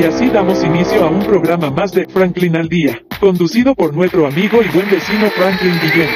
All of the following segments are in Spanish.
Y así damos inicio a un programa más de Franklin al Día, conducido por nuestro amigo y buen vecino Franklin Guillén.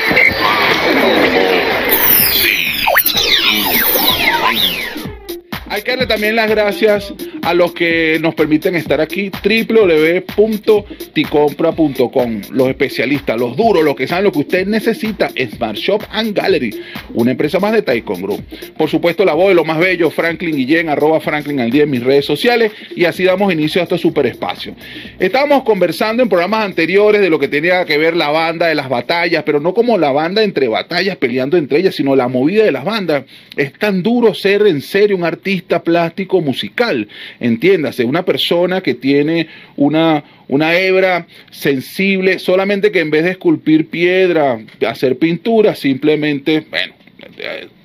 Hay que darle también las gracias a los que nos permiten estar aquí, www.ticompra.com. Los especialistas, los duros, los que saben lo que usted necesita, Smart Shop and Gallery, una empresa más de Taikon Group. Por supuesto, la voz de lo más bello, Franklin Guillén, arroba Franklin al día en mis redes sociales, y así damos inicio a este super espacio. Estábamos conversando en programas anteriores de lo que tenía que ver la banda de las batallas, pero no como la banda entre batallas peleando entre ellas, sino la movida de las bandas. Es tan duro ser en serio un artista plástico musical. Entiéndase, una persona que tiene una, una hebra sensible, solamente que en vez de esculpir piedra, hacer pintura, simplemente, bueno,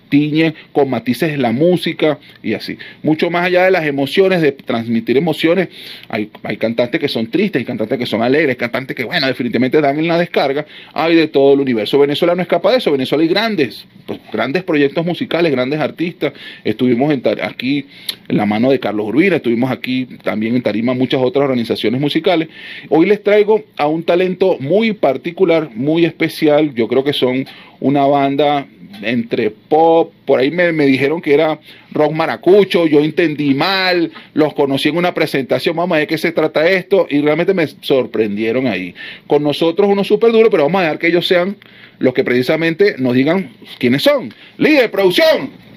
tiñe con matices la música y así. Mucho más allá de las emociones, de transmitir emociones, hay, hay cantantes que son tristes, hay cantantes que son alegres, cantantes que, bueno, definitivamente dan en la descarga, hay de todo el universo. Venezuela no escapa de eso, Venezuela hay grandes, pues, grandes proyectos musicales, grandes artistas. Estuvimos en, aquí en la mano de Carlos Urbina, estuvimos aquí también en Tarima muchas otras organizaciones musicales. Hoy les traigo a un talento muy particular, muy especial, yo creo que son una banda entre pop, por ahí me, dijeron que era rock maracucho, yo entendí mal, los conocí en una presentación, vamos a ver qué se trata esto, y realmente me sorprendieron ahí. Con nosotros uno súper duro, pero vamos a dejar que ellos sean los que precisamente nos digan quiénes son. Líder, producción.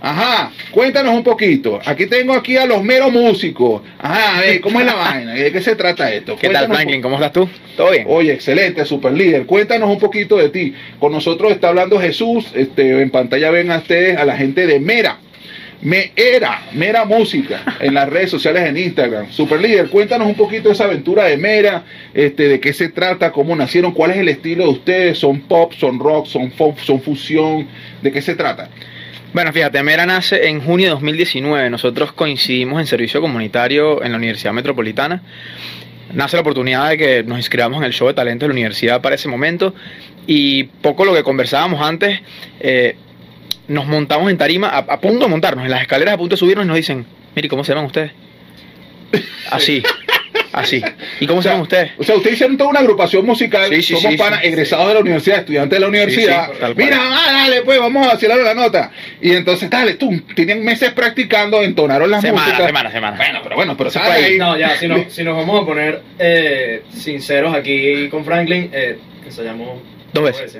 Ajá, cuéntanos un poquito. Aquí tengo aquí a los meros músicos. Ajá, ¿cómo es la vaina? ¿De qué se trata esto? ¿Qué tal, Franklin? ¿Cómo estás tú? ¿Todo bien? Oye, excelente, super líder. Cuéntanos un poquito de ti. Con nosotros está hablando Jesús. Este, en pantalla ven a ustedes a la gente de Mera. Me era, Mera Música, en las redes sociales en Instagram. Super líder, cuéntanos un poquito de esa aventura de Mera, este, de qué se trata, cómo nacieron, cuál es el estilo de ustedes, son pop, son rock, son pop, son fusión, de qué se trata. Bueno, fíjate, Mera nace en junio de 2019. Nosotros coincidimos en servicio comunitario en la Universidad Metropolitana. Nace la oportunidad de que nos inscribamos en el show de talento de la universidad para ese momento. Y poco lo que conversábamos antes, eh, nos montamos en tarima, a, punto de montarnos, en las escaleras a punto de subirnos y nos dicen, mire, ¿cómo se llaman ustedes? Así. Así. ¿Y cómo se llaman ustedes? O sea, ustedes hicieron toda una agrupación musical, sí, somos panas, egresados de la universidad, estudiantes de la universidad. Mira, ah, dale, pues vamos a vacilar la nota. Y entonces, dale, tú, tenían meses practicando, entonaron las semana, músicas. Semana, semana, Bueno, pero bueno, pero se ahí. No, ya, si, no, si nos vamos a poner eh, sinceros aquí con Franklin, eh, ensayamos dos veces.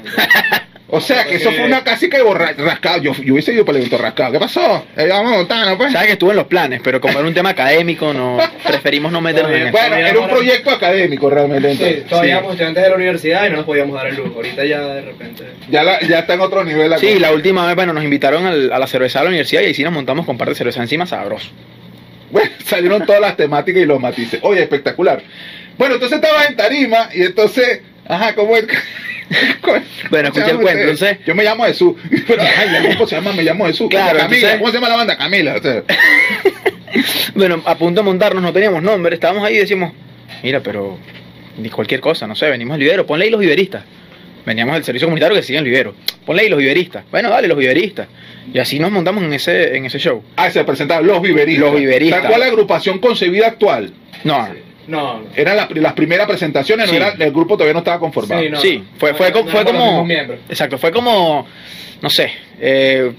O sea, que eso fue una casi que rascado. Yo, yo hubiese ido para el evento rascado. ¿Qué pasó? Eh, vamos a montar, ¿no? Pues? Sabes que estuvo en los planes, pero como era un tema académico, no preferimos no meternos en eso. Bueno, era un proyecto académico realmente. Sí, todavía éramos estudiantes de la universidad y no nos podíamos dar el lujo. Ahorita ya de repente. Ya, la, ya está en otro nivel. La sí, la última vez, bueno, nos invitaron al, a la cerveza de la universidad y ahí sí nos montamos con par de cerveza encima sabroso. Bueno, salieron todas las temáticas y los matices. Oye, espectacular. Bueno, entonces estabas en Tarima y entonces, ajá, ¿cómo es? bueno, escuché el cuento, entonces. Yo me llamo Jesús. Pero ay, el grupo se llama Me llamo Jesús. Claro, Camila, ¿cómo se llama la banda? Camila. bueno, a punto de montarnos, no teníamos nombre, estábamos ahí y decimos, mira, pero ni cualquier cosa, no sé, venimos al vivero, ponle ahí los viveristas. Veníamos del servicio comunitario que siguen el vivero. Ponle ahí los viveristas. Bueno, dale, los viveristas. Y así nos montamos en ese, en ese show. Ah, se presentaron los viveristas. Los viveristas. ¿Cuál es la agrupación concebida actual? No. No, Eran las primeras presentaciones, no era, el grupo todavía no estaba conformado. Sí, sí fue, fue, fue como. Exacto, fue como. No sé. Eh,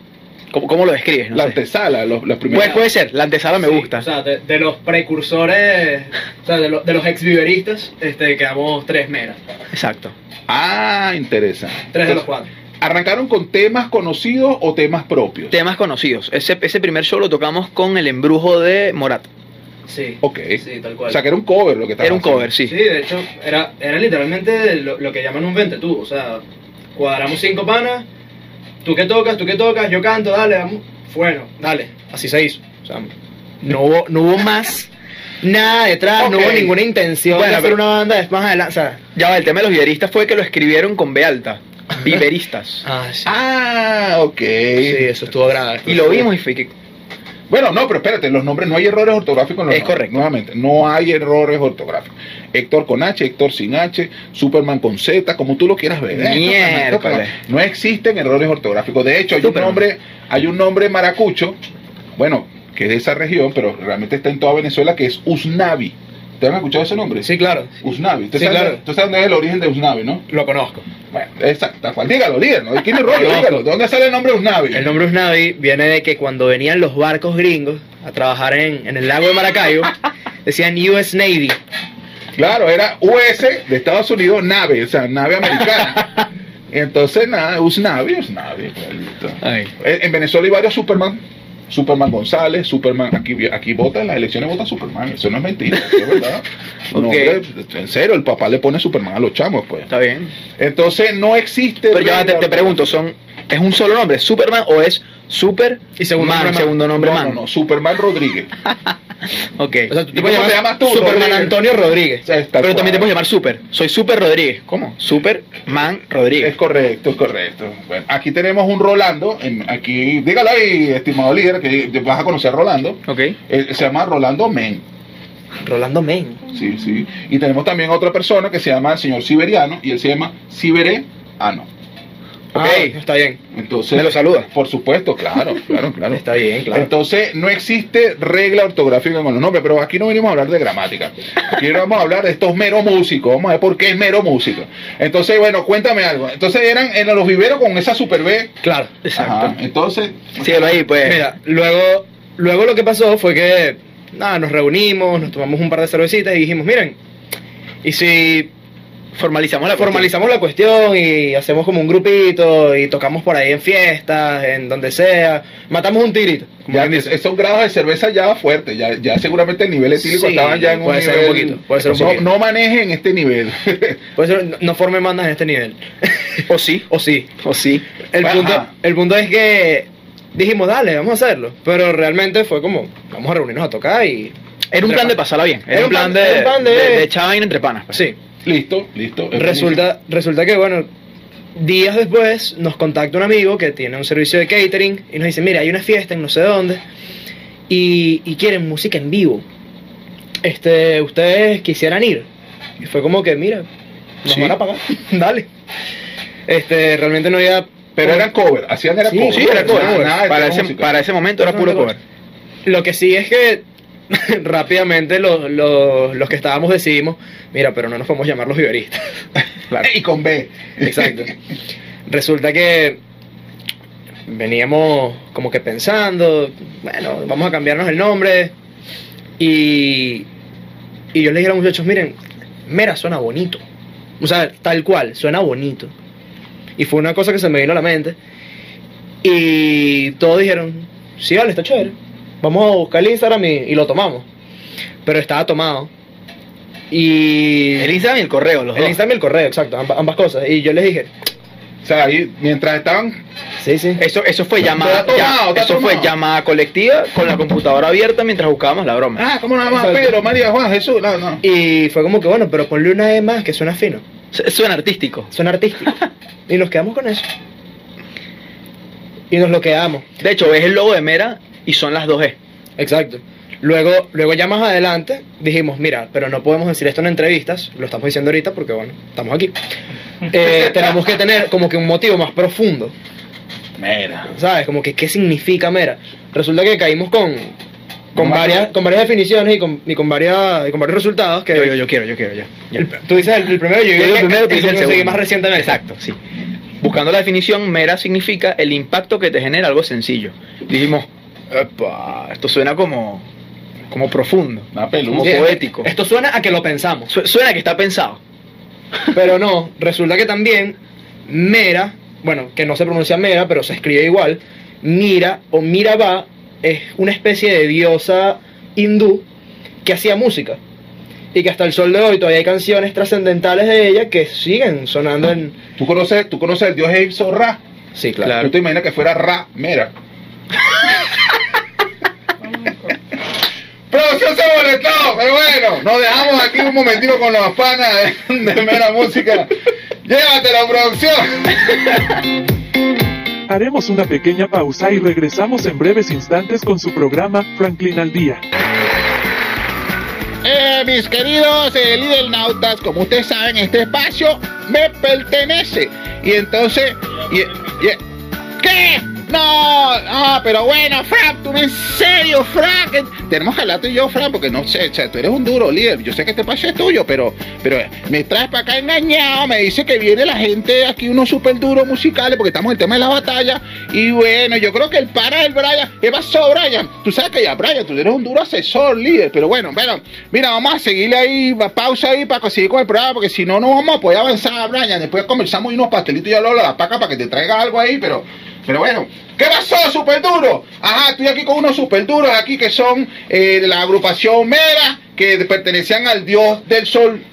¿Cómo, lo describes? la antesala, los, las primeras. Puede, ser, la antesala me gusta. O sea, de, los precursores, o sea, de, de los ex viveristas, este, quedamos tres meras. Exacto. Ah, interesante. Tres de los cuatro. ¿Arrancaron con temas conocidos o temas propios? Temas conocidos. Ese, ese primer show lo tocamos con el embrujo de Morat. Sí. Ok. Sí, tal cual. O sea, que era un cover lo que estaba Era un cover, sí. Sí, de hecho, era, era literalmente lo, que llaman un vente tú. O sea, cuadramos cinco panas, tú que tocas, tú que tocas, yo canto, dale, vamos. Bueno, dale. Así se hizo. O sea, no hubo, no hubo más nada detrás, no hubo ninguna intención bueno, de hacer una banda es más adelante. O sea, ya va, el tema de los viveristas fue que lo escribieron con B alta. Viveristas. ah, sí. Ah, ok. Sí, eso estuvo grave. Y lo vimos y fue que bueno, no, pero espérate, los nombres no hay errores ortográficos en los Es correcto. Nuevamente, no hay errores ortográficos. Héctor con H, Héctor sin H, Superman con Z, como tú lo quieras ver. ¿eh? No existen errores ortográficos. De hecho, hay un nombre, hay un nombre maracucho, bueno, que es de esa región, pero realmente está en toda Venezuela, que es Usnavi. ¿Te han escuchado ese nombre? Sí, claro. Usnavi. ¿Usted Sí, sabe, claro. ¿Tú sabes dónde es el origen de Usnavi, no? Lo conozco. Bueno, exacto. Dígalo, líder, ¿no? ¿Quién es rollo? Dígalo. ¿De dónde sale el nombre Usnavi? El nombre Usnavi viene de que cuando venían los barcos gringos a trabajar en, en el lago de Maracaibo, decían US Navy. Claro, era US de Estados Unidos, nave, o sea, nave americana. Entonces, nada, Usnavi, Usnavi. En en Venezuela hay varios Superman. Superman González, Superman, aquí, aquí vota, en las elecciones vota Superman, eso no es mentira, eso es verdad. No, Ok. hombre, en serio, el papá le pone Superman a los chamos, pues. Está bien. Entonces no existe. Pero ya te, te pregunto, ¿son, ¿es un solo nombre, Superman o es Super Y segundo Man, nombre Man? segundo nombre no, Man? no, no, Superman Rodríguez. Ok. O sea, tú ¿Y te puedes llamar llamas tú, Superman Rodríguez? Antonio Rodríguez. Pero también te puedes llamar Super. Soy Super Rodríguez. ¿Cómo? Superman Rodríguez. Es correcto, es correcto. Bueno, aquí tenemos un Rolando. en- aquí, dígalo ahí, estimado líder, que vas a conocer a Rolando. Ok. Eh, se llama Rolando Men. Rolando Men. Sí, sí. Y tenemos también otra persona que se llama el señor Siberiano y él se llama Sibereano. Ok. Ah, está bien. Entonces, Me lo saluda. Por supuesto, claro, claro, claro. Está bien, claro. Entonces, no existe regla ortográfica con los nombres, pero aquí no venimos a hablar de gramática. Aquí vamos a hablar de estos mero músicos. Vamos a ver por qué es mero músico. Entonces, bueno, cuéntame algo. Entonces, eran en los viveros con esa super B. Claro. Exacto. Ajá. Entonces, Síguelo ahí, pues. Mira, luego, luego lo que pasó fue que nada, nos reunimos, nos tomamos un par de cervecitas y dijimos, miren, y si Formalizamos la formalizamos la cuestión y hacemos como un grupito y tocamos por ahí en fiestas, en donde sea, matamos un tirito. ya esos grados de cerveza ya fuertes. Ya, ya seguramente el nivel etílico Sí, estaban ya en un puede ser nivel. un poquito, puede ser un no, poquito. no manejen este nivel. Por eso no, no formen bandas en este nivel. O sí. o sí. O sí. El Ajá. punto, el punto es que dijimos, dale, vamos a hacerlo. Pero realmente fue como, vamos a reunirnos a tocar y... Era un plan de pasarla bien. Era, un plan de, un plan de- de, de entre panas. pues. Sí. Listo, listo. es Resulta, resulta que, bueno, días después nos contacta un amigo que tiene un servicio de catering y nos dice, mira, hay una fiesta en no sé dónde y, y quieren música en vivo. Este, ustedes quisieran ir. Y fue como que, mira, nos Sí. van a pagar, dale. Este, realmente no había... Pero eran cover, hacían era Sí, cover. Sí, era cover. Nada, nada de para, ese, para ese momento era puro cover. Lo que sí es que rápidamente los, los, los que estábamos decidimos, mira, pero no nos podemos llamar los viveristas. Y con B. Exacto. Resulta que veníamos como que pensando, bueno, vamos a cambiarnos el nombre. Y, y yo les dije a los muchachos, miren, Mera suena bonito. O sea, tal cual, suena bonito. Y fue una cosa que se me vino a la mente. Y todos dijeron, sí, vale, está chévere. Vamos a buscar el Instagram y, y lo tomamos. Pero estaba tomado. Y... El Instagram y el correo, los El dos. Instagram y el correo, exacto, amba- ambas cosas. Y yo les dije, O sea, ahí, mientras estaban. sí, sí. Eso, eso fue llamada, tomado, ya- eso fue llamada colectiva con la computadora abierta mientras buscábamos la broma. Ah, ¿cómo nada más? Exacto. Pedro, María, Juan, Jesús. No, no. Y fue como que, bueno, pero ponle una E más que suena fino, Su- Suena artístico. suena artístico. y nos quedamos con eso. Y nos lo quedamos. De hecho, ves el logo de Mera y son las dos E. Exacto. Luego, luego ya más adelante dijimos, mira, pero no podemos decir esto en entrevistas, lo estamos diciendo ahorita porque, bueno, estamos aquí. Eh, tenemos que tener como que un motivo más profundo, Mira. ¿sabes? Como que, ¿qué significa mera? Resulta que caímos con, con, varias, con varias definiciones y con, y con, varias, y con varios resultados que... Yo, yo, yo quiero, yo quiero. El- tú dices el, el primero, yo, Yo digo el primero, tú dices el segundo. más recientemente. Exacto, sí. Buscando la definición, mera significa el impacto que te genera algo sencillo. Dijimos, "Epa, esto suena como, como profundo, Una como poético. Esto suena a que lo pensamos. Su- Suena que está pensado. Pero no, resulta que también Mera, bueno, que no se pronuncia Mera, pero se escribe igual, Mira o Miraba es una especie de diosa hindú que hacía música. Y que hasta el sol de hoy todavía hay canciones trascendentales de ella que siguen sonando en... ¿Tú conoces, tú conoces el dios egipcio Ra? Sí, claro. ¿Tú te imaginas que fuera Ra Mera? Producción se molestó, pero bueno, nos dejamos aquí un momentito con los panas de, de Mera Música. Llévatelo, producción. Haremos una pequeña pausa y regresamos en breves instantes con su programa Franklin al Día. Eh, mis queridos eh, líder nautas, como ustedes saben, este espacio me pertenece. Y entonces, y- y- ¿qué? No, ah, pero bueno, Frank, tú en serio, Frank. Eh, Tenemos que hablar tú y yo, Frank, porque no sé, o sea, tú eres un duro líder. Yo sé que este paso es tuyo, pero, pero me traes para acá engañado. Me dice que viene la gente aquí, unos súper duros musicales, porque estamos en el tema de la batalla. Y bueno, yo creo que el para del Brian. ¿Qué pasó, Brian? Tú sabes que ya, Brian, tú eres un duro asesor, líder. Pero bueno, bueno, mira, vamos a seguirle ahí, pausa ahí para seguir con el programa, porque si no, no vamos a poder avanzar, Brian. Después conversamos y unos pastelitos y yo lo la paca para que te traiga algo ahí, pero. Pero bueno, ¿qué pasó, super duro? Ajá, estoy aquí con unos super duros aquí que son eh, la agrupación Mera, que pertenecían al dios del sol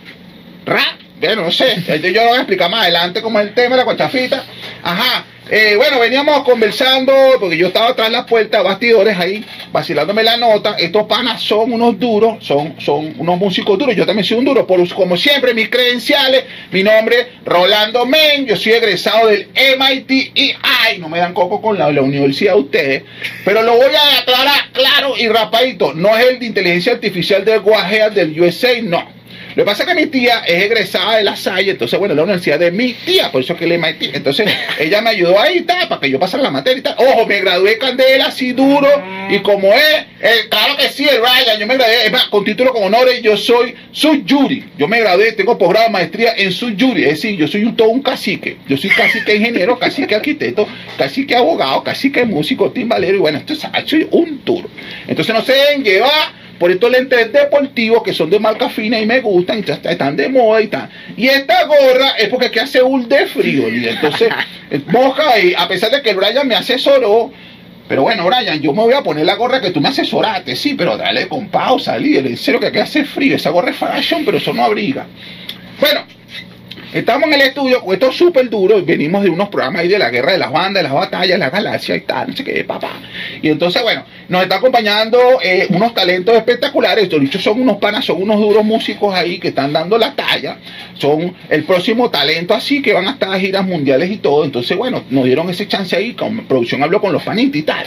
Ra. Bueno, no sé, yo lo voy a explicar más adelante cómo es el tema de la cuachafita. Ajá, eh, bueno, veníamos conversando, porque yo estaba atrás de las puertas, bastidores ahí, vacilándome la nota. Estos panas son unos duros, son, son unos músicos duros. Yo también soy un duro, por, como siempre, mis credenciales. Mi nombre, Rolando Men, yo soy egresado del MIT y ay, no me dan coco con la, universidad de ustedes, pero lo voy a aclarar claro y rapadito. No es el de inteligencia artificial del Guajea del USA, no. Lo que pasa es que mi tía es egresada de la Salle, entonces, bueno, la universidad de mi tía, por eso es que le MIT. Entonces, ella me ayudó ahí, tal, para que yo pasara la materia y tal. Ojo, me gradué candela, así duro, y como es, eh, claro que sí, el Ryan, yo me gradué, es más, con título con honores, yo soy su jury. Yo me gradué, tengo posgrado de maestría en su jury, es decir, yo soy un, todo un cacique. Yo soy cacique ingeniero, cacique arquitecto, cacique abogado, cacique músico, timbalero, y bueno, esto es, un tour. Entonces, no se deben llevar por estos lentes deportivos que son de marca fina y me gustan, y están de moda y tal. Y esta gorra es porque aquí hace un de frío, y entonces eh, moja y a pesar de que Brian me asesoró, pero bueno, Brian, yo me voy a poner la gorra que tú me asesoraste, sí, pero dale con pausa, líder, en serio que aquí hace frío, esa gorra es fashion, pero eso no abriga. Bueno, Estamos en el estudio esto súper duro venimos de unos programas ahí de la guerra de las bandas, de las batallas, de la galaxia y tal, no sé qué, papá. Y entonces, bueno, nos está acompañando eh, unos talentos espectaculares. Estos dichos son unos panas, son unos duros músicos ahí que están dando la talla. Son el próximo talento así que van a estar a giras mundiales y todo. Entonces, bueno, nos dieron ese chance ahí. Con producción habló con los panitas y tal.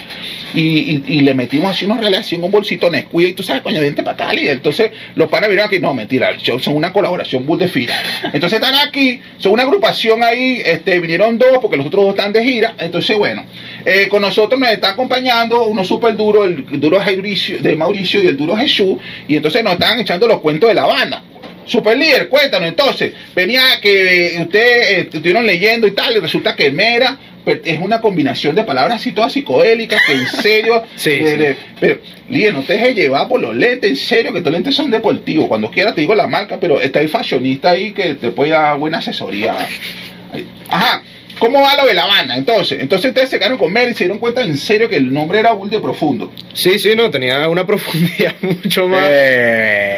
Y, y- le metimos así una relación, un bolsito Nesquik y tú sabes, coño, vente para tal. Y entonces los panas vieron aquí, no, mentira, son una colaboración bull de fila. Entonces están aquí, son una agrupación ahí, este, vinieron dos porque los otros dos están de gira. Entonces, bueno, eh, con nosotros nos está acompañando uno súper duro, el duro Mauricio, de Mauricio y el duro Jesús. Y entonces nos están echando los cuentos de la banda. Super líder, cuéntanos entonces. Venía que ustedes eh, estuvieron leyendo y tal, y resulta que Mera es una combinación de palabras así todas psicodélicas, que en serio. Sí, de- sí. pero, líder, no te dejes llevar por los lentes, en serio, que estos lentes son deportivos. Cuando quieras te digo la marca, pero está el fashionista ahí que te puede dar buena asesoría. Ajá. ¿Cómo va lo de la banda? Entonces, entonces ustedes se quedaron con Mera y se dieron cuenta en serio que el nombre era de Profundo. Sí, sí, no, tenía una profundidad mucho más. Eh,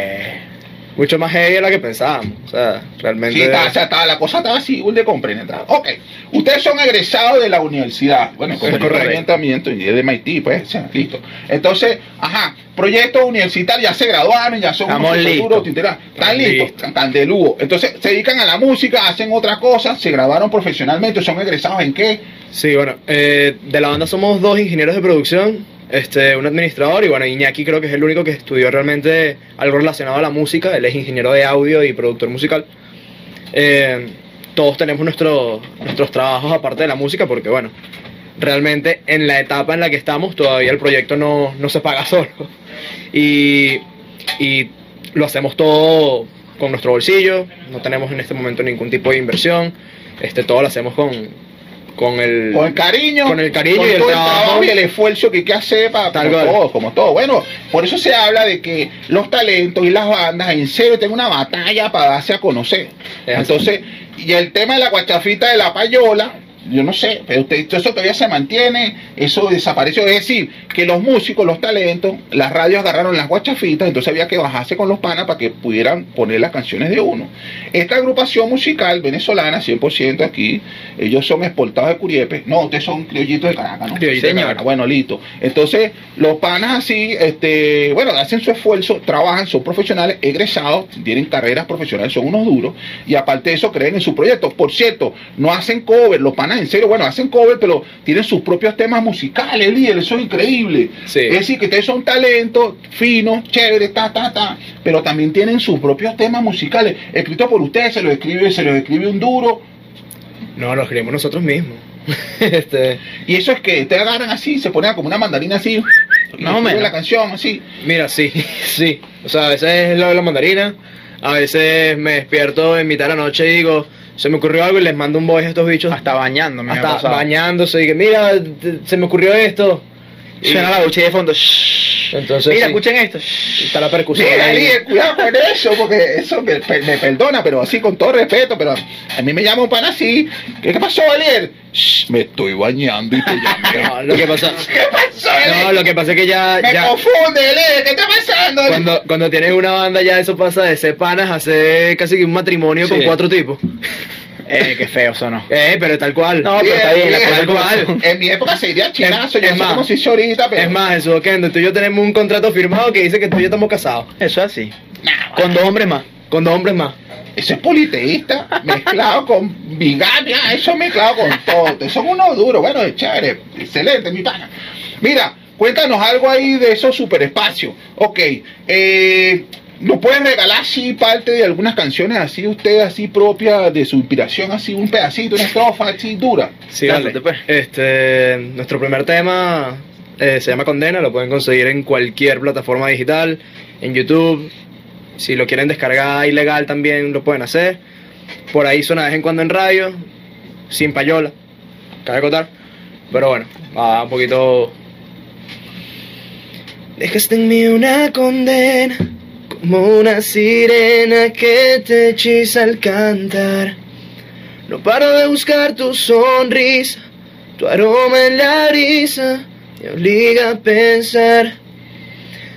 Mucho más heavy de la que pensábamos. O sea, realmente. Sí, está, o sea, estaba- la cosa estaba así, un de comprender. Ok, ustedes son egresados de la universidad. Bueno, con el orientamiento y de MIT, pues, o sea, listo. Entonces, ajá, proyectos universitarios, ya se graduaron, ya son unos futuros. Están listos. están de lujo. Entonces, se dedican a la música, hacen otra cosa, se graduaron profesionalmente, son egresados en qué? Sí, bueno, eh, de la banda somos dos ingenieros de producción, este, un administrador y bueno, Iñaki creo que es el único que estudió realmente algo relacionado a la música, él es ingeniero de audio y productor musical. Eh, todos tenemos nuestro- nuestros trabajos aparte de la música porque bueno, realmente en la etapa en la que estamos todavía el proyecto no, no se paga solo. Y, y lo hacemos todo con nuestro bolsillo, no tenemos en este momento ningún tipo de inversión, este, todo lo hacemos con, con el... Con el cariño, Con el cariño con y el todo trabajo. y el esfuerzo que hay que hacer para Tal como todo, como todo. Bueno, por eso se habla de que los talentos y las bandas en serio tienen una batalla para darse a conocer. Es así. Entonces, y el tema de la guachafita de la payola, yo no sé, pero usted, eso todavía se mantiene, eso desapareció. Es decir, que los músicos, los talentos, las radios agarraron las guachafitas, entonces había que bajarse con los panas para que pudieran poner las canciones de uno. Esta agrupación musical venezolana, 100% aquí, ellos son exportados de Curiepe. No, ustedes son criollitos de Caracas, ¿no? Criollitos de. Caracas. Bueno, listo. Entonces, los panas así, este, bueno, hacen su esfuerzo, trabajan, son profesionales, egresados, tienen carreras profesionales, son unos duros, y aparte de eso, creen en su proyecto. Por cierto, no hacen cover, los panas en serio, bueno, hacen cover, pero tienen sus propios temas musicales, líder, eso es increíble. Sí. Es decir, que ustedes son talentos, finos, chéveres, ta, ta, ta, pero también tienen sus propios temas musicales, escritos por ustedes, se los escribe, se los escribe un duro, No, lo escribimos nosotros mismos. este, Y eso es que te agarran así, se ponen como una mandarina así, Más o menos. la canción así. mira, sí, sí. O sea, a veces es la, la mandarina, a veces me despierto en mitad de la noche y digo, se me ocurrió algo y les mando un voice a estos bichos. Hasta bañándome. me ha hasta bañándose y que mira, se me ocurrió esto. Suena la ducha de fondo. shhh. Entonces, Mira, sí. escuchen esto. shhh. está la percusión. Mira, ahí. líder, cuidado con eso, porque eso me, me perdona, pero así con todo respeto, pero a mí me llama un pan así. ¿Qué, qué pasó? Shh, me estoy bañando y te llamé. No, lo que pasa, ¿Qué pasó, no, líder? lo que pasa es que ya, Me ya confunde, líder, ¿qué está pasando? cuando, cuando tienes una banda ya eso pasa de ser panas a ser casi que un matrimonio Sí. con cuatro tipos. Eh, qué feo sonó. Eh, pero tal cual. No, pero está bien, tal cual. como- En mi época se diría chinazo, Es- yo más, ahorita, pero... Es más, Jesús Kendo, tú y yo tenemos un contrato firmado que dice que tú y yo estamos casados. Eso es así. Con dos hombres más. Con dos hombres más. Eso es politeísta, mezclado con bigamia, eso mezclado con todo. Son unos duros, bueno, es chévere, excelente, mi pana. Mira, cuéntanos algo ahí de esos superespacios. Ok, eh, ¿nos pueden regalar así parte de algunas canciones así, usted así propia de su inspiración, así un pedacito, una estrofa así dura? Sí, dale. pues. Este, nuestro primer tema eh, se llama Condena, lo pueden conseguir en cualquier plataforma digital, en YouTube. Si lo quieren descargar ilegal también lo pueden hacer. Por ahí suena de vez en cuando en radio, sin payola, cabe acotar. Pero bueno, va un poquito. Dejaste en mí una condena, como una sirena que te hechiza al cantar. No paro de buscar tu sonrisa, tu aroma en la brisa, me obliga a pensar.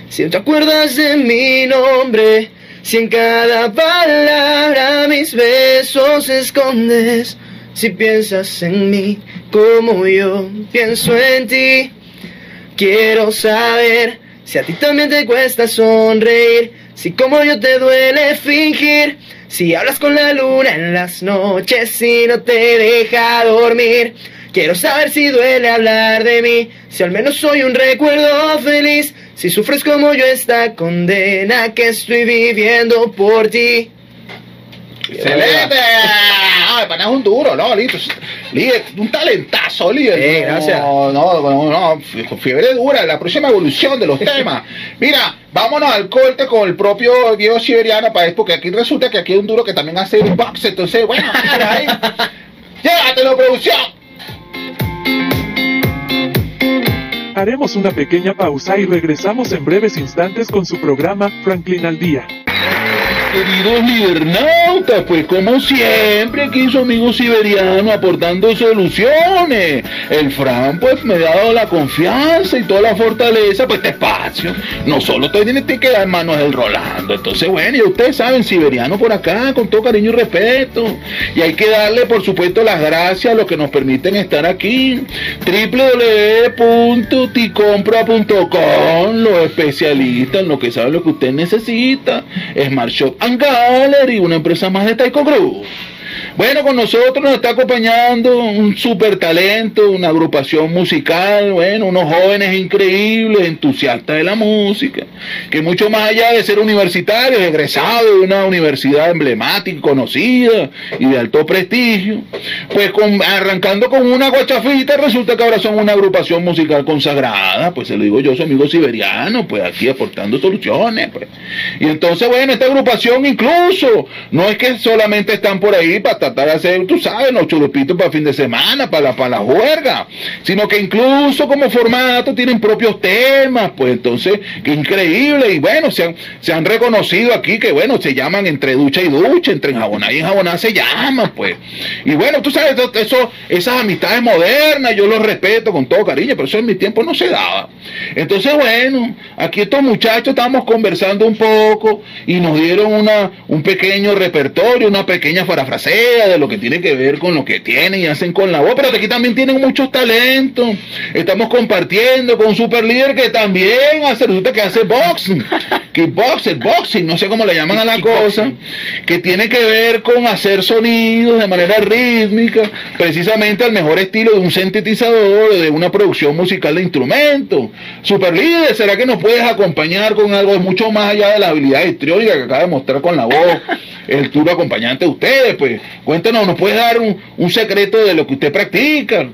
Si te acuerdas de mi nombre, si en cada palabra mis besos escondes, si piensas en mí como yo pienso en ti, quiero saber si a ti también te cuesta sonreír, si como yo te duele fingir, si hablas con la luna en las noches y no te deja dormir. Quiero saber si duele hablar de mí, si al menos soy un recuerdo feliz, si sufres como yo esta condena que estoy viviendo por ti. ¡Excelente! Ah, el pana es un duro, ¿no? Listo. Líder, un talentazo, líder. Eh, gracias. No, no, no, no, fiebre dura, la próxima evolución de los temas. Mira, vámonos al corte con el propio Diego Siberiano, para porque aquí resulta que aquí hay un duro que también hace un box, entonces, bueno, ahí. Llévatelo, producción. Haremos una pequeña pausa y regresamos en breves instantes con su programa Franklin al Día. Queridos libernautas, pues como siempre aquí su amigo siberiano aportando soluciones. El Fran pues me ha dado la confianza y toda la fortaleza pues este espacio. No solo tiene que en manos del Rolando. Entonces bueno, ya ustedes saben, siberiano por acá con todo cariño y respeto. Y hay que darle por supuesto las gracias a los que nos permiten estar aquí. www.ticompra.com Los especialistas en lo que saben lo que usted necesita. Smart Shop and Gallery, una empresa más de Taiko Group. Bueno, con nosotros nos está acompañando un super talento, una agrupación musical, bueno, unos jóvenes increíbles, entusiastas de la música, que mucho más allá de ser universitarios, egresados de una universidad emblemática, conocida y de alto prestigio, pues arrancando con una guachafita, resulta que ahora son una agrupación musical consagrada, pues se lo digo yo, su amigo siberiano, pues aquí aportando soluciones, pues. Y entonces, bueno, esta agrupación incluso, no es que solamente están por ahí para tratar de hacer, tú sabes, los churupitos para fin de semana, para la, para la juerga, sino que incluso como formato tienen propios temas, pues entonces, qué increíble, y bueno, se han, se han reconocido aquí que, bueno, se llaman entre ducha y ducha, entre enjabonar y enjabonar se llaman, pues. Y bueno, tú sabes, eso- esas amistades modernas, yo los respeto con todo cariño, pero eso en mi tiempo no se daba. Entonces, bueno, aquí estos muchachos estábamos conversando un poco y nos dieron una, un pequeño repertorio, una pequeña parafrasea de lo que tiene que ver con lo que tienen y hacen con la voz, pero aquí también tienen muchos talentos. Estamos compartiendo con un super líder que también hace, resulta que hace boxing, kickboxing, boxing, no sé cómo le llaman a la cosa, que tiene que ver con hacer sonidos de manera rítmica, precisamente al mejor estilo de un sintetizador o de una producción musical de instrumentos. Super líder, ¿será que nos puedes acompañar con algo mucho más allá de la habilidad histriónica que acaba de mostrar con la voz? El duro acompañante de ustedes, pues. Cuéntanos, ¿nos puedes dar un, un secreto de lo que usted practica?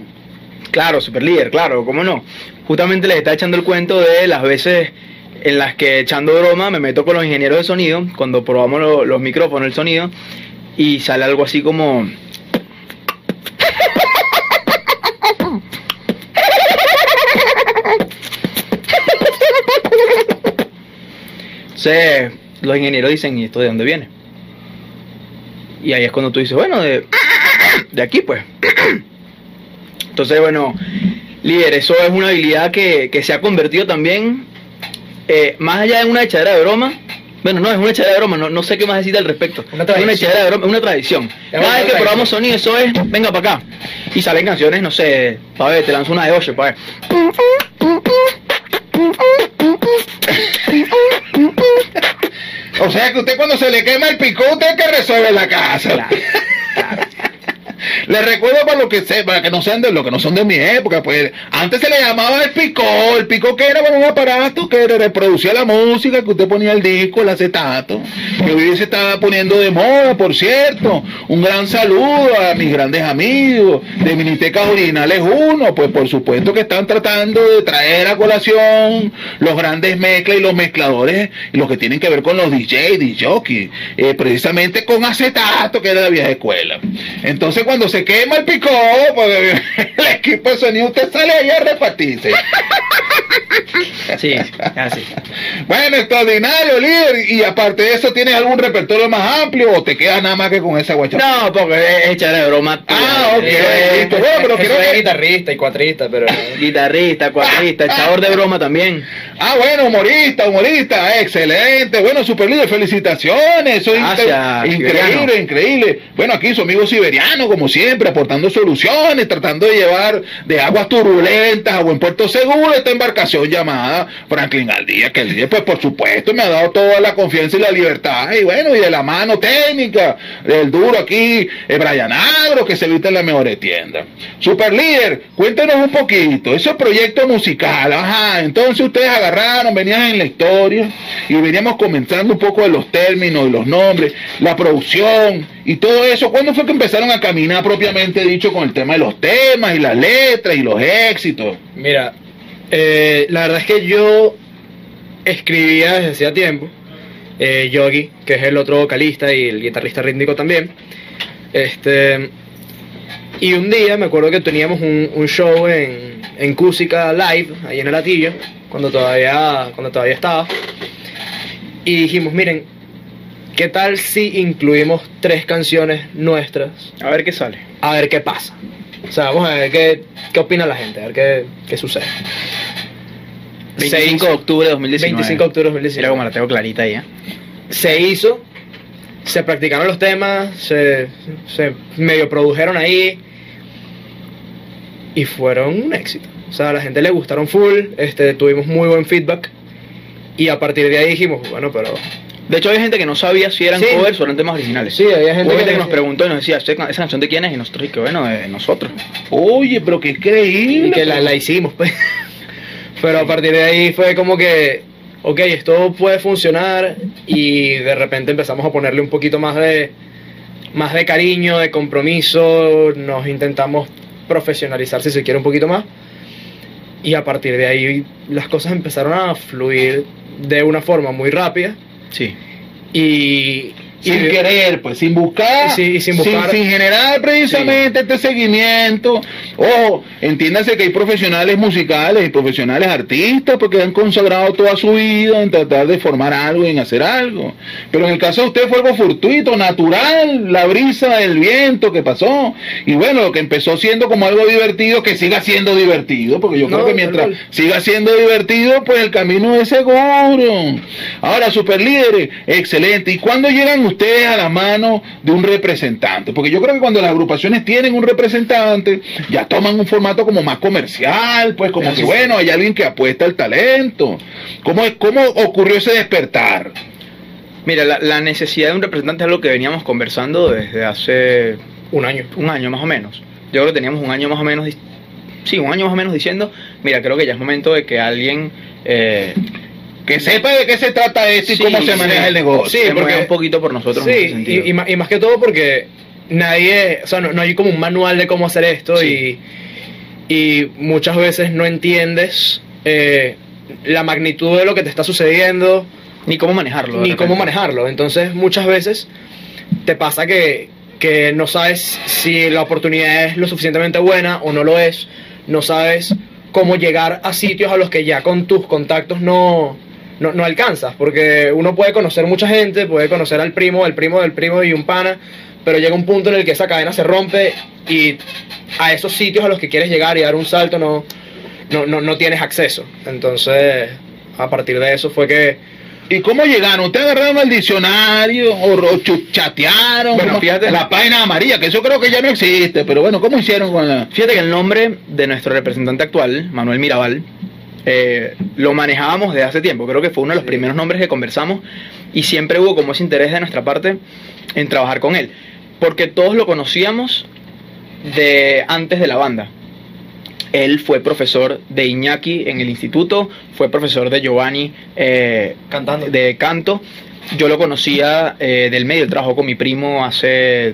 Claro, super líder, claro, ¿cómo no? Justamente les está echando el cuento de las veces en las que echando broma me meto con los ingenieros de sonido, cuando probamos lo- los micrófonos, el sonido, y sale algo así como... Entonces, los ingenieros dicen, ¿y esto de dónde viene? Y ahí es cuando tú dices, bueno, de, de aquí pues. Entonces, bueno, líder, eso es una habilidad que, que se ha convertido también, eh, más allá de una echadera de broma, bueno, no, es una echadera de broma, no, no sé qué más decir al respecto. Una es una tradición. echadera de broma, es una tradición. Cada vez que tradición. probamos sonido, eso es, venga para acá. Y salen canciones, no sé, pa' ver, te lanzo una de 8, pa' ver. O sea que usted cuando se le quema el picó, usted que resuelve la casa. Les recuerdo para los que se, para que no sean de lo que no son de mi época, pues antes se le llamaba el picó, el picó que era bueno, un aparato que reproducía la música, que usted ponía el disco, el acetato, que hoy se estaba poniendo de moda, por cierto. Un gran saludo a mis grandes amigos de Minitecas Originales 1, pues por supuesto que están tratando de traer a colación los grandes mezclas y los mezcladores los que tienen que ver con los DJ, DJ, eh, precisamente con acetato, que era de la vieja escuela. Entonces cuando se quema el picó, pues el equipo de sonido, usted sale ahí a repartirse. Sí, así. Bueno, extraordinario, líder. Y aparte de eso, ¿tienes algún repertorio más amplio o te quedas nada más que con esa guachapa? No, porque es echadera de broma. Ah, ok, listo. Bueno, pero es que... guitarrista y cuatrista, pero... Guitarrista, cuadrista, echador de broma también. Ah, bueno, humorista, humorista, excelente. Bueno, super líder, felicitaciones. Eso Gracias, increíble, increíble. Bueno, aquí su amigo siberiano, como siempre, aportando soluciones, tratando de llevar de aguas turbulentas a buen puerto seguro esta embarcación llamada Franklin al día, que el pues por supuesto, me ha dado toda la confianza y la libertad. Y bueno, y de la mano técnica del duro aquí, eh, Brian Agro, que se viste en las mejores tiendas. Super líder, cuéntenos un poquito, ese proyecto musical, ajá, entonces ustedes agarraron, venían en la historia y veníamos comenzando un poco de los términos y los nombres, la producción y todo eso. ¿Cuándo fue que empezaron a caminar propiamente dicho con el tema de los temas y las letras y los éxitos? Mira, eh, la verdad es que yo escribía desde hacía tiempo. Eh, Yogi, que es el otro vocalista y el guitarrista rítmico también. Este, y un día me acuerdo que teníamos un, show en, en Cúsica Live, ahí en el Atillo, cuando todavía, cuando todavía estaba. Y dijimos, miren, ¿qué tal si incluimos tres canciones nuestras A ver qué sale. a ver qué pasa. O sea, vamos a ver qué, qué opina la gente, a ver qué, qué sucede. 25 de octubre de 2019. 25 de octubre de Mira 2019. como la tengo clarita ahí, ¿eh? Se hizo, se practicaron los temas, se, se medio produjeron ahí y fueron un éxito. O sea, a la gente le gustaron full, este, tuvimos muy buen feedback y a partir de ahí dijimos, bueno, pero De hecho, hay gente que no sabía si eran Sí. covers o eran temas originales. Sí, había gente que nos preguntó y nos decía, "¿Esa canción de quién es? Y nosotros, y que bueno, de nosotros. Oye, pero qué increíble. y que la, la hicimos, pues. Pero a partir de ahí fue como que, ok, esto puede funcionar y de repente empezamos a ponerle un poquito más de, más de cariño, de compromiso, nos intentamos profesionalizar si se quiere un poquito más y a partir de ahí las cosas empezaron a fluir de una forma muy rápida Sí. y, sin querer, pues sin buscar, Sí, y sin buscar. sin generar precisamente este seguimiento. Ojo, entiéndase que hay profesionales musicales y profesionales artistas porque han consagrado toda su vida en tratar de formar algo, en hacer algo. Pero en el caso de usted fue algo fortuito, natural, la brisa del viento que pasó. Y bueno, lo que empezó siendo como algo divertido, que siga siendo divertido, porque yo No, creo que mientras siga siendo divertido, pues el camino es seguro. Ahora, super líderes, excelente. ¿Y cuándo llegan ustedes a la mano de un representante? Porque yo creo que cuando las agrupaciones tienen un representante, ya toman un formato como más comercial, pues como que bueno, hay alguien que apuesta al talento. ¿Cómo, es, cómo ocurrió ese despertar? Mira, la, la necesidad de un representante es algo que veníamos conversando desde hace un año. un año más o menos. Yo creo que teníamos un año más o menos, sí, un año más o menos diciendo, mira, creo que ya es momento de que alguien eh, Que sepa de qué se trata esto y Sí, cómo se sí. maneja el negocio. Sí, se porque- un poquito por nosotros en ese Sí, sentido. y, y más, y más que todo porque nadie, o sea, no, no hay como un manual de cómo hacer esto Sí. y, y muchas veces no entiendes eh, la magnitud de lo que te está sucediendo Ni cómo manejarlo. ni cómo manejarlo. Entonces muchas veces te pasa que, que no sabes si la oportunidad es lo suficientemente buena o no lo es, no sabes cómo llegar a sitios a los que ya con tus contactos no, no, no alcanzas, porque uno puede conocer mucha gente, puede conocer al primo, al primo del primo y un pana, pero llega un punto en el que esa cadena se rompe y a esos sitios a los que quieres llegar y dar un salto no, no, no, no tienes acceso. Entonces, a partir de eso fue que ¿Y cómo llegaron? ¿Ustedes agarraron el diccionario o, o chatearon? Bueno, ¿Cómo? fíjate. La página amarilla, que eso creo que ya no existe, pero bueno, ¿cómo hicieron con la...? Fíjate que el nombre de nuestro representante actual, Manuel Mirabal, eh, lo manejábamos desde hace tiempo. Creo que fue uno de los Sí. primeros nombres que conversamos y siempre hubo como ese interés de nuestra parte en trabajar con él. Porque todos lo conocíamos de antes de la banda. Él fue profesor de Iñaki en el instituto, fue profesor de Giovanni eh, cantando. de canto. Yo lo conocía eh, del medio, él trabajó con mi primo hace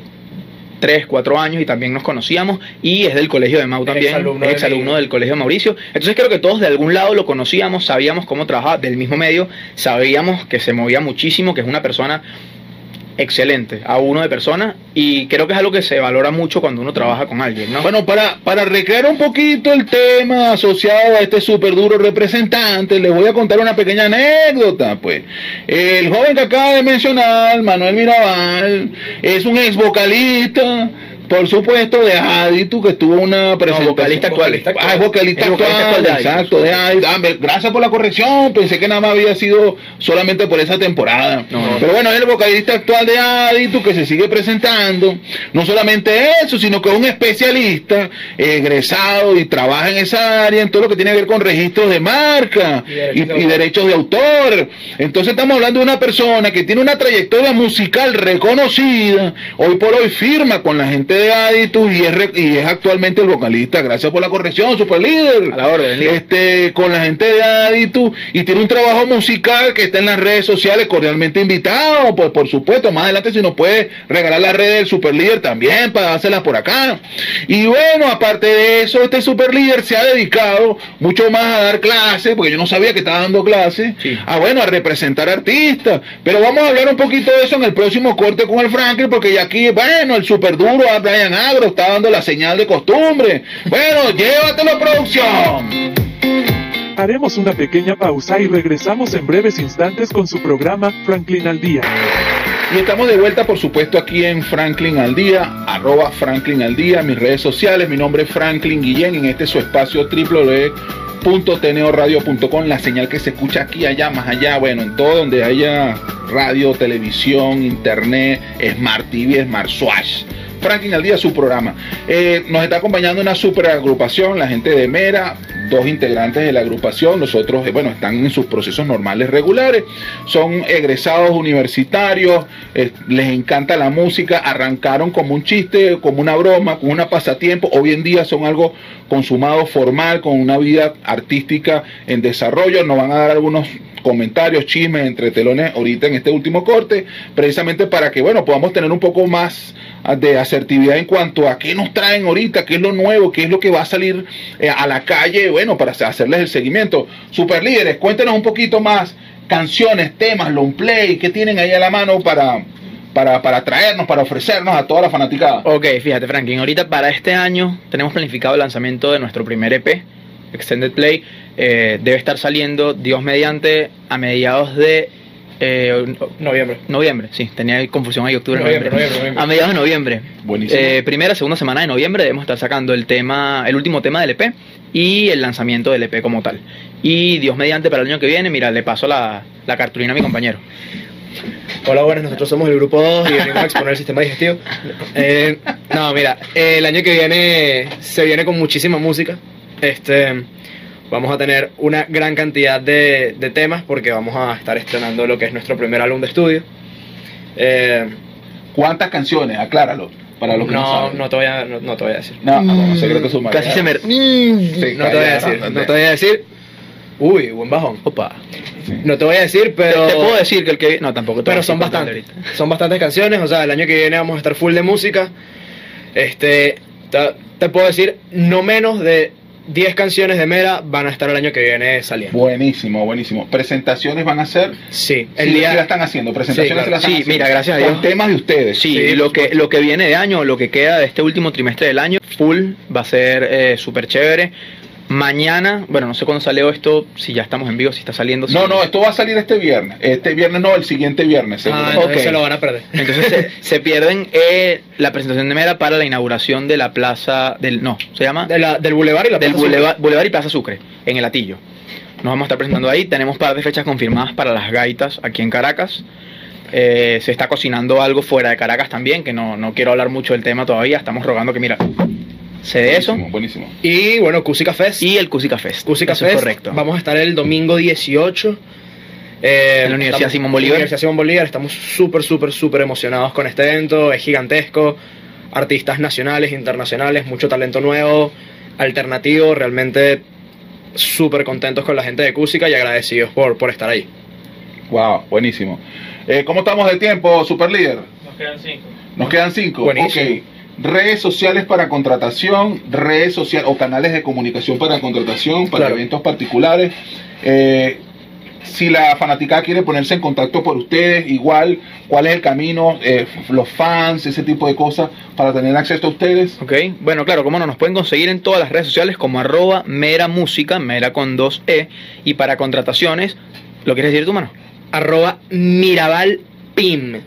3, 4 años y también nos conocíamos y es del colegio de Mau también, exalumno es de exalumno mi- del colegio de Mauricio. Entonces creo que todos de algún lado lo conocíamos, sabíamos cómo trabajaba del mismo medio, sabíamos que se movía muchísimo, que es una persona excelente, a uno de persona y creo que es algo que se valora mucho cuando uno trabaja con alguien, ¿no? Bueno, para, para recrear un poquito el tema asociado a este súper duro representante, les voy a contar una pequeña anécdota. Pues el joven que acaba de mencionar, Manuel Mirabal, es un ex vocalista. Por supuesto, de Aditu, que estuvo una presentación. vocalista actual. Ah, es vocalista vocalista actual, exacto, de Aditu. Ah, gracias por la corrección, pensé que nada más había sido solamente por esa temporada. No. Pero bueno, es el vocalista actual de Aditu que se sigue presentando. No solamente eso, sino que es un especialista, egresado y trabaja en esa área, en todo lo que tiene que ver con registros de marca Y de derechos de autor. Entonces estamos hablando de una persona que tiene una trayectoria musical reconocida. Hoy por hoy firma con la gente de Aditus y es, re- y es actualmente el vocalista. Gracias por la corrección, super líder. A la orden, líder. Este, con la gente de Aditus y tiene un trabajo musical que está en las redes sociales cordialmente invitado. Pues por supuesto, más adelante si nos puede regalar la red del super líder también para dárselas por acá. Y bueno, aparte de eso, este super líder se ha dedicado mucho más a dar clases, porque yo no sabía que estaba dando clases, Sí. a bueno, a representar artistas. Pero vamos a hablar un poquito de eso en el próximo corte con el Franklin, porque ya aquí, bueno, el super duro a Brian Agro está dando la señal de costumbre. Bueno, llévatelo, producción. Haremos una pequeña pausa y regresamos en breves instantes con su programa Franklin al Día. Y estamos de vuelta, por supuesto, aquí en Franklin al Día, arroba Franklin al Día, mis redes sociales. Mi nombre es Franklin Guillén, en este su espacio www.teneoradio.com, la señal que se escucha aquí, allá, más allá, bueno, en todo donde haya radio, televisión, internet, Smart TV, Smart Swatch. Franklin al Día, su programa. Eh, nos está acompañando una super agrupación, la gente de Mera, dos integrantes de la agrupación, los otros, eh, bueno, están en sus procesos normales regulares, son egresados universitarios, eh, les encanta la música, arrancaron como un chiste, como una broma, como una pasatiempo, hoy en día son algo consumado formal, con una vida artística en desarrollo, nos van a dar algunos comentarios, chismes, entre telones ahorita en este último corte, precisamente para que, bueno, podamos tener un poco más ah, de asertividad en cuanto a qué nos traen ahorita, qué es lo nuevo, qué es lo que va a salir eh, a la calle, bueno, para hacerles el seguimiento. Super líderes, cuéntenos un poquito más, canciones, temas, long play, qué tienen ahí a la mano para, para, para traernos, para ofrecernos a toda la fanaticada. Ok, fíjate Franklin, ahorita para este año tenemos planificado el lanzamiento de nuestro primer EP, Extended Play. Eh, debe estar saliendo, Dios mediante, a mediados de eh, Noviembre. noviembre. Sí, tenía confusión ahí, octubre, Noviembre, noviembre. noviembre. A mediados de noviembre. Buenísimo. Eh, primera, segunda semana de noviembre debemos estar sacando el tema, el último tema del EP y el lanzamiento del EP como tal. Y Dios mediante para el año que viene, mira, le paso la, la cartulina a mi compañero. Hola, buenas, nosotros somos el grupo 2 y venimos a exponer el sistema digestivo. Eh, no, mira, el año que viene se viene con muchísima música. Este, vamos a tener una gran cantidad de, de temas porque vamos a estar estrenando lo que es nuestro primer álbum de estudio. Eh, ¿Cuántas canciones? Acláralo, para los que no, no, saben. no te voy a, no, no te voy a decir. No, no, secreto sumario. Casi se me... Sí, No te voy a decir, no te voy a decir. Uy, buen bajón. Opa. No te voy a decir, pero. Te, te puedo decir que el que. No, tampoco te voy a Pero son bastantes. Son bastantes canciones. O sea, el año que viene vamos a estar full de música. Este. Te, te puedo decir, no menos de 10 canciones de Mera van a estar el año que viene saliendo. Buenísimo, buenísimo. Presentaciones van a ser. Sí, El el día la están haciendo, presentaciones Sí, se están Sí, mira, gracias a Con Dios. temas de ustedes. Sí, Sí, lo que, lo que viene de año, lo que queda de este último trimestre del año, full, va a ser eh, súper chévere. Mañana, bueno, no sé cuándo salió esto, si ya estamos en vivo, si está saliendo. No, si- no, esto va a salir este viernes. Este viernes no, el siguiente viernes. seguro. Ah, entonces Ok. se lo van a perder. Entonces se, se pierden eh, la presentación de Mera para la inauguración de la plaza del. No, se llama. De la- del Boulevard y la del Plaza. Boulevard, Boulevard y Plaza Sucre, en el Atillo. Nos vamos a estar presentando ahí. Tenemos par de fechas confirmadas para las gaitas aquí en Caracas. Eh, se está cocinando algo fuera de Caracas también, que no, no quiero hablar mucho del tema todavía. Estamos rogando que, mira, se dé eso. Buenísimo. Y bueno, Cusica Fest. Y el Cusica Fest. Cusica Eso es Fest. correcto. Vamos a estar el domingo 18. eh, En la Universidad estamos- Simón Bolívar. Universidad Simón Bolívar. Estamos súper, súper, súper emocionados con este evento. Es gigantesco. Artistas nacionales, internacionales, mucho talento nuevo, alternativo. Realmente súper contentos con la gente de Cusica y agradecidos por, por estar ahí. Wow, buenísimo. Eh, ¿Cómo estamos de tiempo, Super Líder? Nos quedan cinco. Nos quedan cinco. Buenísimo. Ok. Redes sociales para contratación, redes sociales o canales de comunicación para contratación, para Claro. eventos particulares. Eh, si la fanaticada quiere ponerse en contacto por ustedes, igual, ¿cuál es el camino? Eh, los fans, ese tipo de cosas, para tener acceso a ustedes. Ok, bueno, claro, como no, nos pueden conseguir en todas las redes sociales como arroba mera música, mera con dos E, y para contrataciones, ¿lo quieres decir tú, mano? Arroba Mirabal Pim.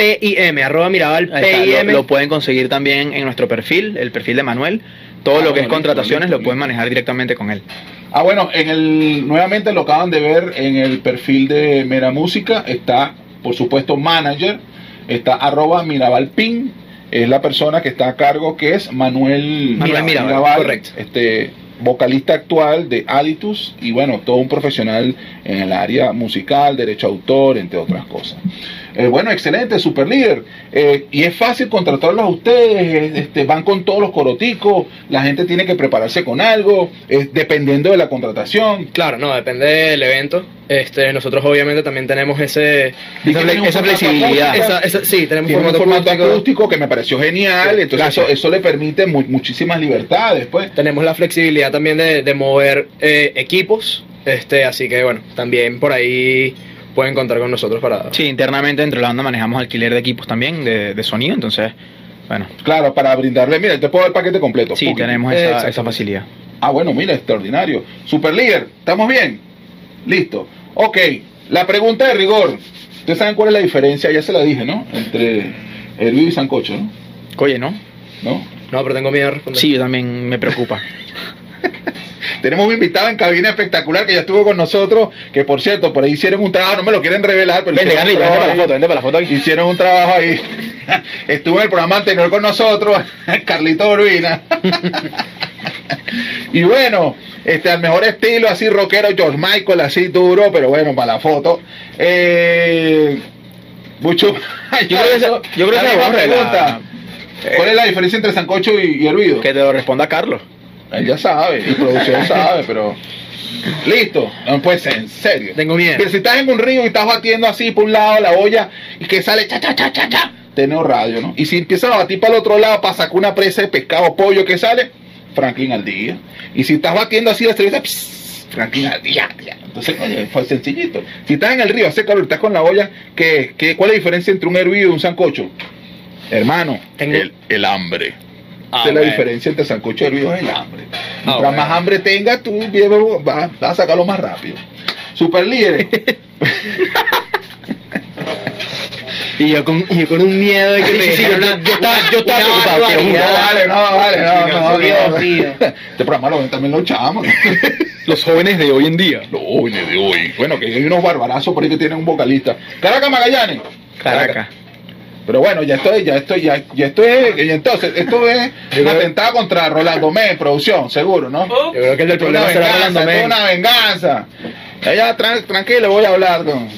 P-I-M. Arroba Mirabal está, lo, P-I-M. lo pueden conseguir también en nuestro perfil, el perfil de Manuel. Todo Ah, lo que es contrataciones listo, lo pueden manejar directamente con él. Ah, bueno, en el nuevamente lo acaban de ver en el perfil de Mera Música, está, por supuesto, manager, está arroba Mirabalpin, es la persona que está a cargo, que es Manuel, Manuel Mirabal, correcto. este vocalista actual de Aditus y bueno, todo un profesional en el área musical, derecho a autor, entre otras cosas. Eh, bueno, excelente, super líder. Eh, y es fácil contratarlos a ustedes, este, van con todos los coroticos, la gente tiene que prepararse con algo, eh, dependiendo de la contratación. Claro, no, depende del evento. Este, nosotros obviamente también tenemos ese... Esa, flexibilidad. esa- esa- sí, tenemos un formato formato acústico. acústico que me pareció genial, Sí, entonces eso, eso le permite mu- muchísimas libertades, pues. Tenemos la flexibilidad también de, de mover eh, equipos. Este, así que bueno, también por ahí pueden contar con nosotros para... Sí, internamente dentro de la banda manejamos alquiler de equipos también, de, de sonido, entonces, bueno, Claro, para brindarle, mira, te puedo dar el paquete completo. sí, tenemos esa, esa facilidad. Ah, bueno, mira, extraordinario. Super líder, ¿estamos bien? Listo. Ok, la pregunta de rigor. Ustedes saben cuál es la diferencia, ya se la dije, ¿no? Entre hervido y sancocho, ¿no? Oye, ¿no? ¿No? No, pero tengo miedo. Sí, yo también me preocupa. Tenemos un invitado en cabina espectacular que ya estuvo con nosotros, que por cierto, por ahí hicieron un trabajo, no me lo quieren revelar, pero trabajo para la ahí. foto, vente para la foto aquí. Hicieron un trabajo ahí. Estuvo en el programa anterior con nosotros, Carlito Urbina. y bueno, este al mejor estilo, así rockero, George Michael, así duro, pero bueno, para la foto. Eh, mucho. Yo creo que esa- yo creo que La esa misma borra la- pregunta. ¿Cuál es la diferencia entre sancocho y, y hervido? Que te lo responda Carlos. Él ya sabe, y producción sabe, pero. Listo, no puede ser, en serio. Tengo miedo. Que si estás en un río y estás batiendo así por un lado la olla y que sale cha cha cha cha cha, teneo radio, ¿no? Y si empiezas a batir para el otro lado para sacar una presa de pescado o pollo que sale, Franklin al día. Y si estás batiendo así la cerveza, pss, Franklin al día. ya. Entonces, oye, fue sencillito. Si estás en el río, hace calor, estás con la olla, ¿qué, qué, cuál es la diferencia entre un hervido y un sancocho? Hermano, Tengo- el, el hambre. Ah, Esa es la bueno. diferencia entre sancocho y hervido es el hambre. Ah, Mientras bueno. más hambre tengas, tú vas, vas a sacarlo más rápido. Super líder. Y yo con, y yo con un miedo de que Sí, me sí, yo- yo estaba- yo estaba preocupado. No vale, no vale, no, no, no, no. Este programa lo ven también los chamos. Los jóvenes de hoy en día. Los jóvenes de hoy. Bueno, que hay unos barbarazos por ahí que tienen un vocalista. Caracas Magallanes. Caracas. Pero bueno, ya estoy, ya estoy, ya, ya estoy. Y entonces, esto es un atentado contra Rolando Mé, producción, seguro, ¿no? Yo creo que el del es problema Rolando es Men. una venganza. Tran- tranquilo, voy a hablar con,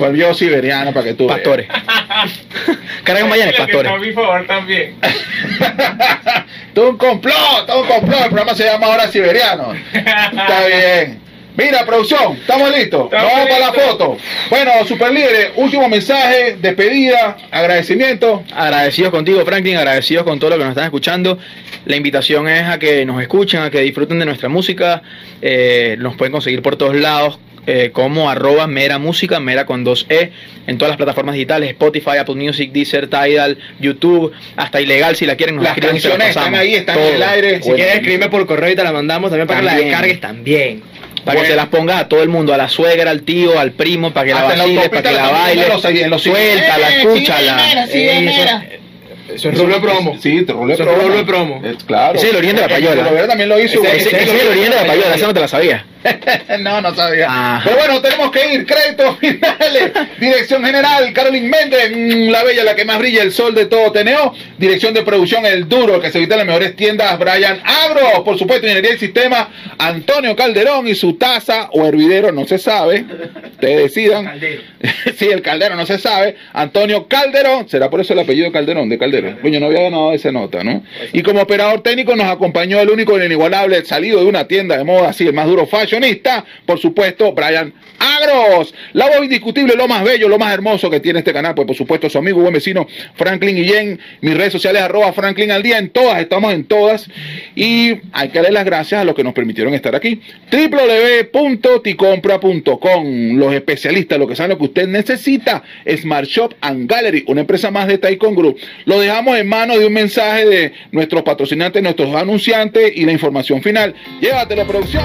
con el siberiano para que tú. Pastores. Caracas Mayanes, pastores. a mi favor también. todo un complot, todo un complot. El programa se llama ahora Siberiano. Está bien. Mira, producción, ¿estamos listos? Estamos Vamos para la foto. Bueno, super líderes, último mensaje, despedida, agradecimiento. Agradecidos contigo, Franklin, agradecidos con todo lo que nos están escuchando. La invitación es a que nos escuchen, a que disfruten de nuestra música. Eh, nos pueden conseguir por todos lados eh, como arroba mera música, mera con 2E, en todas las plataformas digitales, Spotify, Apple Music, Deezer, Tidal, YouTube, hasta ilegal si la quieren nos Las escriben y se las canciones están ahí, están Todo. en el aire. Si quieres, escríbeme por correo y te la mandamos también para que la descargues también. Para que Bueno. se las pongas a todo el mundo, a la suegra, al tío, al primo, para que la Hasta la vacile, para que la la baile, los- en los- suéltala, Eh, escúchala. sí, eso, eso es rolo de promo. Sí, te Eso es promo. rolo de promo. Es claro. Ese es el origen de la Porque payola. Lovera también lo hizo. Ese- Ese, ese es el origen de la payola, esa no te la sabía. no, no sabía. Ajá. Pero bueno, tenemos que ir. Créditos finales. Dirección general, Carolyn Méndez, mm, la bella, la que más brilla, el sol de todo Teneo. Dirección de producción, el duro, que se evita en las mejores tiendas, Brian Agro. Por supuesto, ingeniería del sistema, Antonio Calderón y su taza o hervidero, no se sabe. Ustedes decidan. Caldero. sí, el Caldero no se sabe. Antonio Calderón, será por eso el apellido Calderón, de Calderón. Coño, no había ganado esa nota, ¿no? Y como operador técnico nos acompañó el único y el inigualable, el salido de una tienda de moda, así, el más duro por supuesto, Brian Agros. La voz indiscutible, lo más bello, lo más hermoso que tiene este canal, pues por supuesto su amigo, buen vecino Franklin Guillén, mis redes sociales arroba Franklin al día, en todas, estamos en todas. Y hay que darle las gracias a los que nos permitieron estar aquí. www.ticompra.com, los especialistas, lo que saben lo que usted necesita, Smart Shop and Gallery, una empresa más de Taikon Group. Lo dejamos en manos de un mensaje de nuestros patrocinantes, nuestros anunciantes y la información final. Llévatelo, producción.